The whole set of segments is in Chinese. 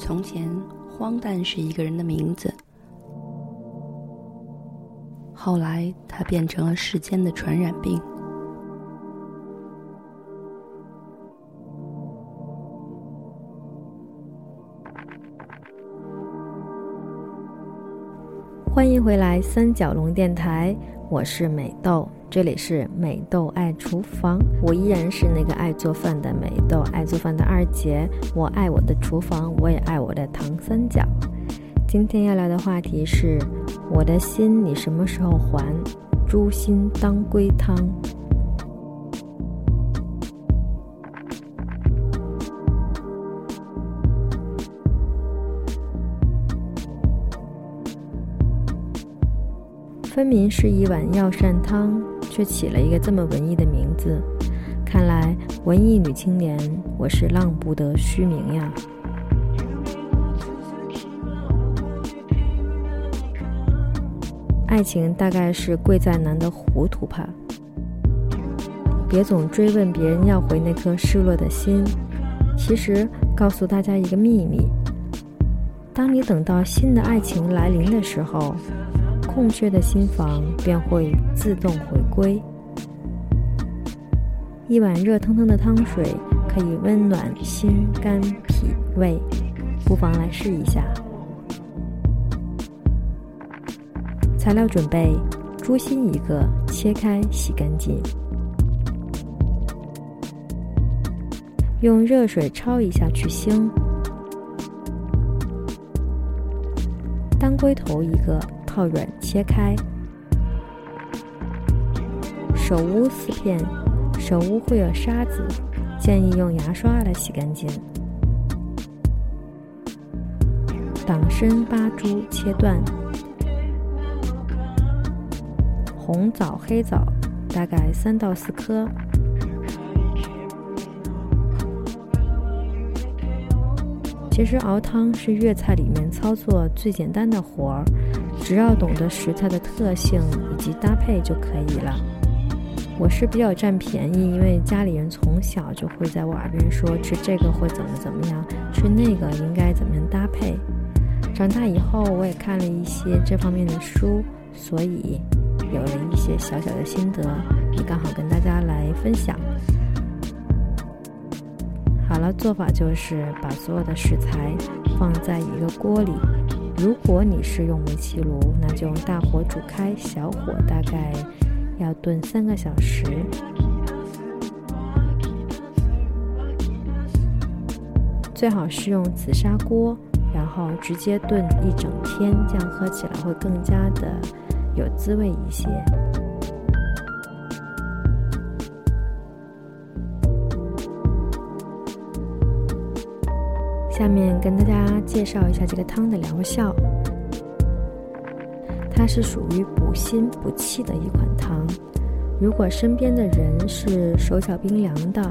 从前，荒诞是一个人的名字。后来，它变成了世间的传染病。欢迎回来，三角龙电台，我是美豆。这里是美豆爱厨房，我依然是那个爱做饭的美豆，爱做饭的二姐。我爱我的厨房，我也爱我的糖三角。今天要聊的话题是：我的心你什么时候还？猪心当归汤。分明是一碗药膳汤。却起了一个这么文艺的名字，看来文艺女青年，我是浪不得虚名呀。爱情大概是贵在难得糊涂吧。别总追问别人要回那颗失落的心。其实告诉大家一个秘密：当你等到新的爱情来临的时候。空缺的心房便会自动回归。一碗热腾腾的汤水可以温暖心肝脾胃，不妨来试一下。材料准备：猪心一个，切开洗干净，用热水焯一下去腥；当归头一个。泡软切开，手乌四片，手乌会有沙子，建议用牙刷来洗干净。党参八株切断，红枣、黑枣大概三到四颗。其实熬汤是粤菜里面操作最简单的活儿。只要懂得食材的特性以及搭配就可以了。我是比较占便宜，因为家里人从小就会在我耳边说吃这个会怎么怎么样，吃那个应该怎么样搭配。长大以后我也看了一些这方面的书，所以有了一些小小的心得，也刚好跟大家来分享。好了，做法就是把所有的食材放在一个锅里。如果你是用煤气炉，那就用大火煮开，小火大概要炖三个小时。最好是用紫砂锅，然后直接炖一整天，这样喝起来会更加的有滋味一些。下面跟大家介绍一下这个汤的疗效。它是属于补心补气的一款汤。如果身边的人是手脚冰凉的，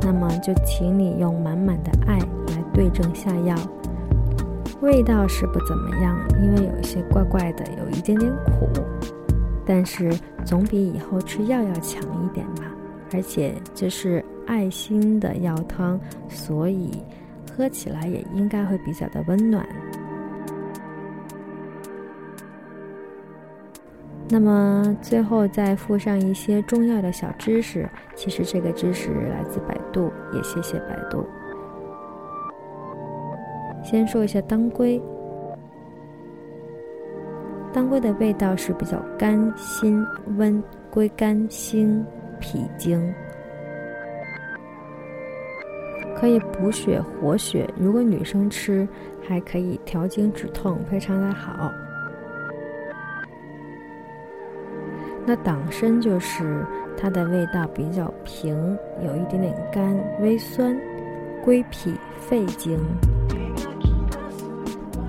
那么就请你用满满的爱来对症下药。味道是不怎么样，因为有一些怪怪的，有一点点苦，但是总比以后吃药要强一点吧。而且这是爱心的药汤，所以。喝起来也应该会比较的温暖。那么最后再附上一些重要的小知识，其实这个知识来自百度，也谢谢百度。先说一下当归，当归的味道是比较甘辛温，归肝心脾经。可以补血活血，如果女生吃，还可以调经止痛，非常的好。那党参就是它的味道比较平，有一点点干，微酸，归脾肺经，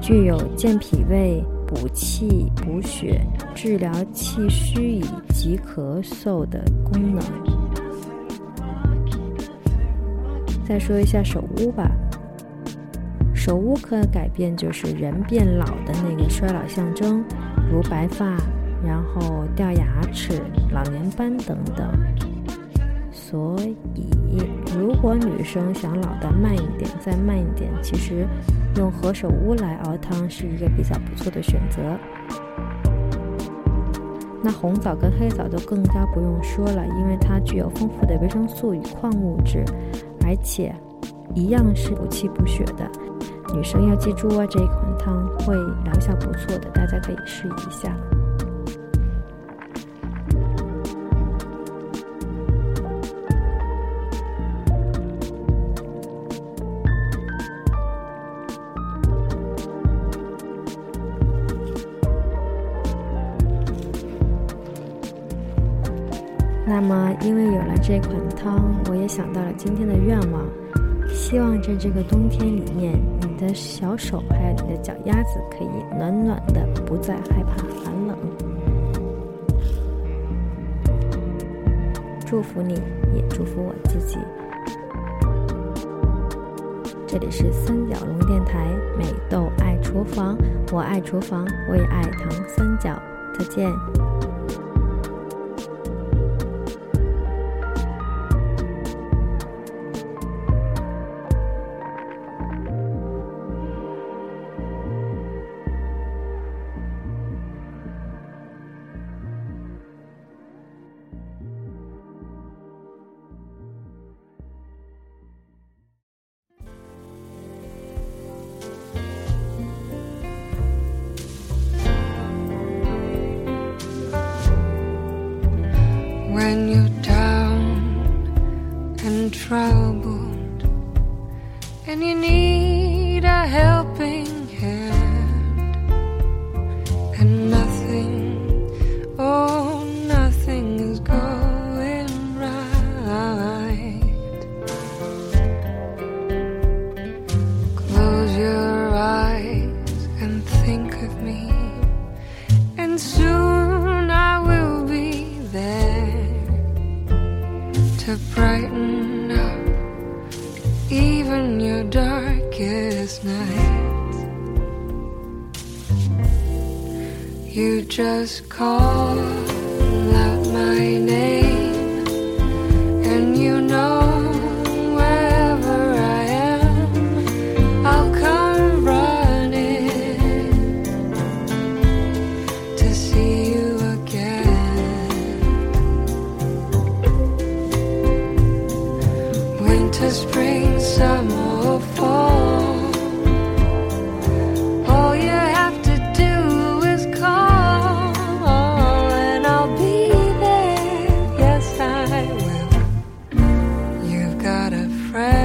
具有健脾胃、补气补血、治疗气虚以及咳嗽的功能。再说一下手污吧，手污可改变就是人变老的那个衰老象征，如白发，然后掉牙齿、老年斑等等。所以，如果女生想老得慢一点，再慢一点，其实用何首乌来熬汤是一个比较不错的选择。那红枣跟黑枣就更加不用说了，因为它具有丰富的维生素与矿物质，而且一样是补气补血的。女生要记住哦，这一款汤会疗效不错的，大家可以试一下。那么，因为有了这款汤，我也想到了今天的愿望，希望在这个冬天里面，你的小手还有你的脚丫子可以暖暖的，不再害怕寒冷。祝福你，也祝福我自己。这里是三角龙电台，美豆爱厨房，我爱厨房，我也爱糖三角。再见。Nights. You just call out my name, and you know wherever I am, I'll come running to see you again. Winter, spring, pray.